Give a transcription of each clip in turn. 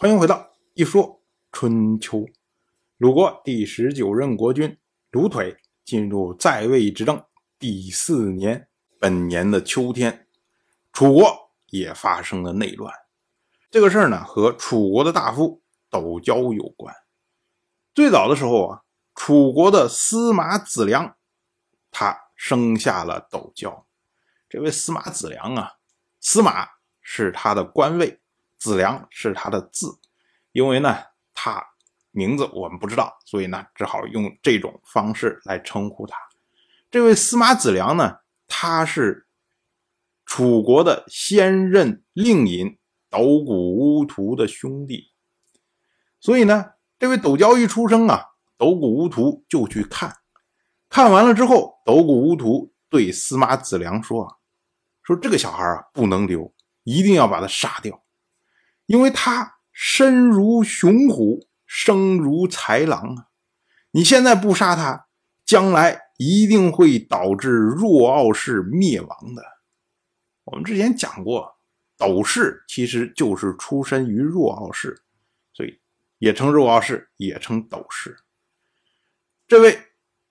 欢迎回到一说春秋。鲁国第十九任国君鲁腿进入在位执政第四年，本年的秋天，楚国也发生了内乱。这个事儿呢，和楚国的大夫斗椒有关。最早的时候啊，楚国的司马子良，他生下了斗椒。这位司马子良啊，司马是他的官位。子良是他的字，因为呢，他名字我们不知道，所以呢，只好用这种方式来称呼他。这位司马子良呢，他是楚国的先任令尹斗谷乌图的兄弟，所以呢，这位斗椒一出生啊，斗谷乌图就去看，看完了之后，斗谷乌图对司马子良说啊：“说这个小孩啊，不能留，一定要把他杀掉。”因为他身如雄虎，生如豺狼啊！你现在不杀他，将来一定会导致若傲氏灭亡的。我们之前讲过，斗氏其实就是出身于若傲氏，所以也称若傲氏，也称斗氏。这位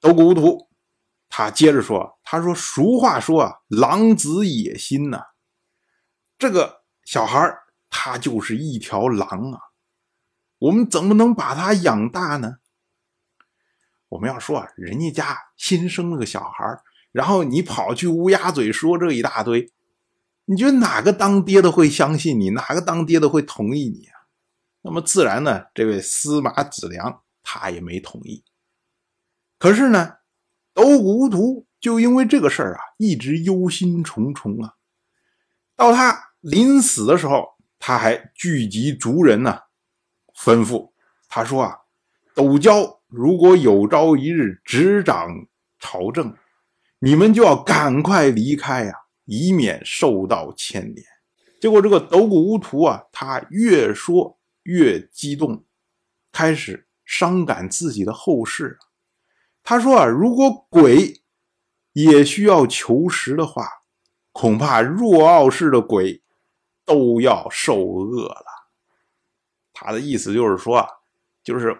斗谷无图，他接着说：“他说俗话说啊，狼子野心呐，这个小孩他就是一条狼啊！我们怎么能把他养大呢？我们要说啊，人家家新生了个小孩然后你跑去乌鸦嘴说这一大堆，你觉得哪个当爹的会相信你？哪个当爹的会同意你啊？那么自然呢，这位司马子良他也没同意。可是呢，斗谷无图就因为这个事儿啊，一直忧心忡忡啊。到他临死的时候。他还聚集族人呢，吩咐他说啊：“斗椒如果有朝一日执掌朝政，你们就要赶快离开呀，以免受到牵连。”结果这个斗谷乌图啊，他越说越激动，开始伤感自己的后事。他说啊：“如果鬼也需要求食的话，恐怕若傲氏的鬼。”都要受饿了。他的意思就是说，就是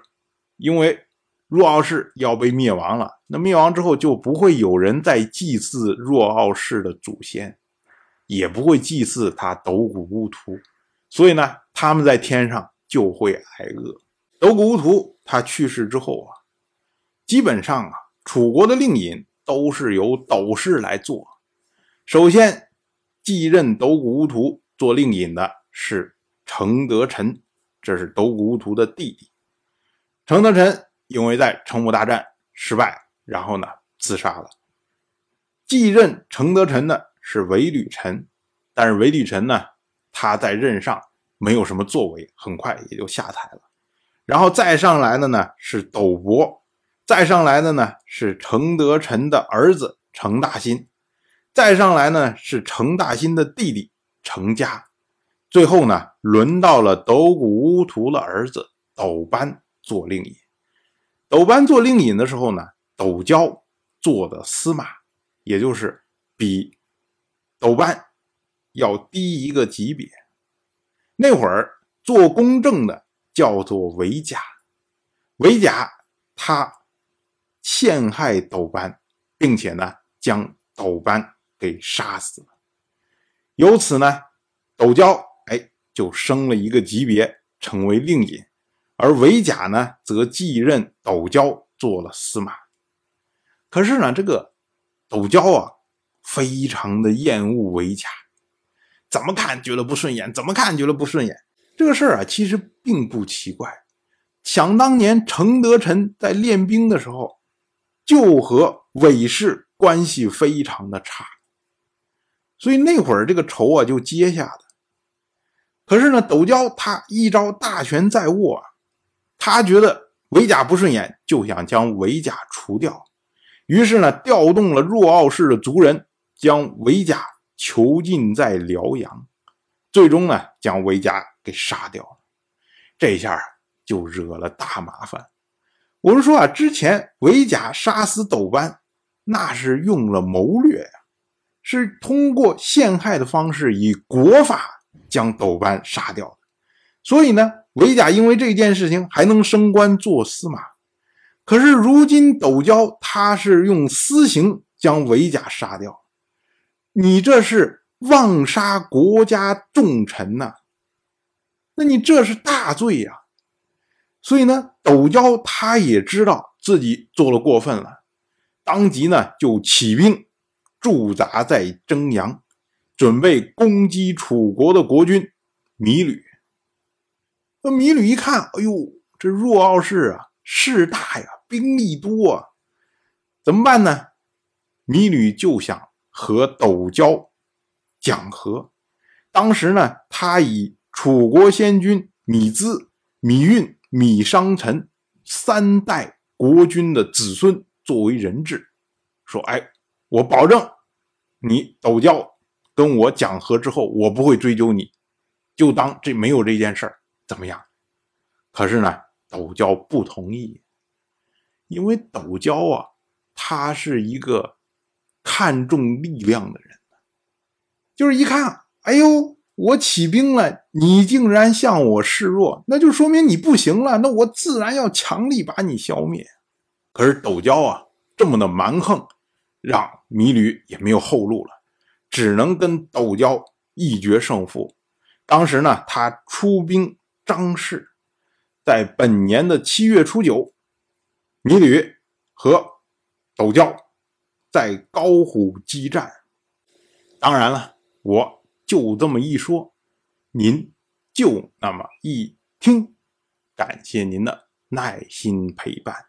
因为若傲氏要被灭亡了，那灭亡之后就不会有人再祭祀若傲氏的祖先，也不会祭祀他斗谷乌图，所以呢，他们在天上就会挨饿。斗谷乌图他去世之后啊，基本上啊，楚国的令尹都是由斗氏来做。首先继任斗谷乌图。做令尹的是程德臣，这是斗谷图的弟弟。程德臣因为在程母大战失败，然后呢自杀了。继任程德臣的是韦履臣，但是韦履臣呢他在任上没有什么作为，很快也就下台了。然后再上来的呢是斗伯，再上来的呢是程德臣的儿子程大新，再上来呢是程大新的弟弟。成家，最后呢，轮到了斗谷乌图的儿子斗班做令尹。斗班做令尹的时候呢，斗椒做的司马，也就是比斗班要低一个级别。那会儿做公正的叫做韦甲，韦甲他陷害斗班，并且呢，将斗班给杀死了。由此呢，斗椒哎就升了一个级别，成为令尹，而韦甲呢则继任斗椒做了司马。可是呢，这个斗椒啊，非常的厌恶韦甲，怎么看觉得不顺眼，怎么看觉得不顺眼。这个事儿啊，其实并不奇怪。想当年程德臣在练兵的时候，就和韦氏关系非常的差。所以那会儿这个仇啊就结下的，可是呢，斗椒他一招大权在握啊，他觉得韦甲不顺眼，就想将韦甲除掉，于是呢，调动了若傲氏的族人，将韦甲囚禁在辽阳，最终呢，将韦甲给杀掉了。这下就惹了大麻烦。我们说啊，之前韦甲杀死斗班，那是用了谋略呀。是通过陷害的方式，以国法将斗班杀掉的。所以呢，韦甲因为这件事情还能升官做司马。可是如今斗椒他是用私刑将韦甲杀掉，你这是妄杀国家重臣呐！那你这是大罪呀！所以呢，斗椒他也知道自己做了过分了，当即呢就起兵驻扎在征阳，准备攻击楚国的国君芈吕。那芈吕一看，哎呦，这若敖氏啊，势大呀，兵力多啊，怎么办呢？芈吕就想和斗椒讲和。当时呢，他以楚国先君芈兹、芈运、芈商臣三代国君的子孙作为人质，说：“哎，我保证，你斗椒跟我讲和之后，我不会追究你，就当这没有这件事儿。”怎么样？可是呢，斗椒不同意，因为斗椒啊，他是一个看重力量的人，就是一看，哎呦，我起兵了，你竟然向我示弱，那就说明你不行了，那我自然要强力把你消灭。可是斗椒啊，这么的蛮横，让芈吕也没有后路了，只能跟窦交一决胜负。当时呢，他出兵。张氏在本年的七月初九，芈吕和斗椒在高虎激战。当然了，我就这么一说，您就那么一听。感谢您的耐心陪伴。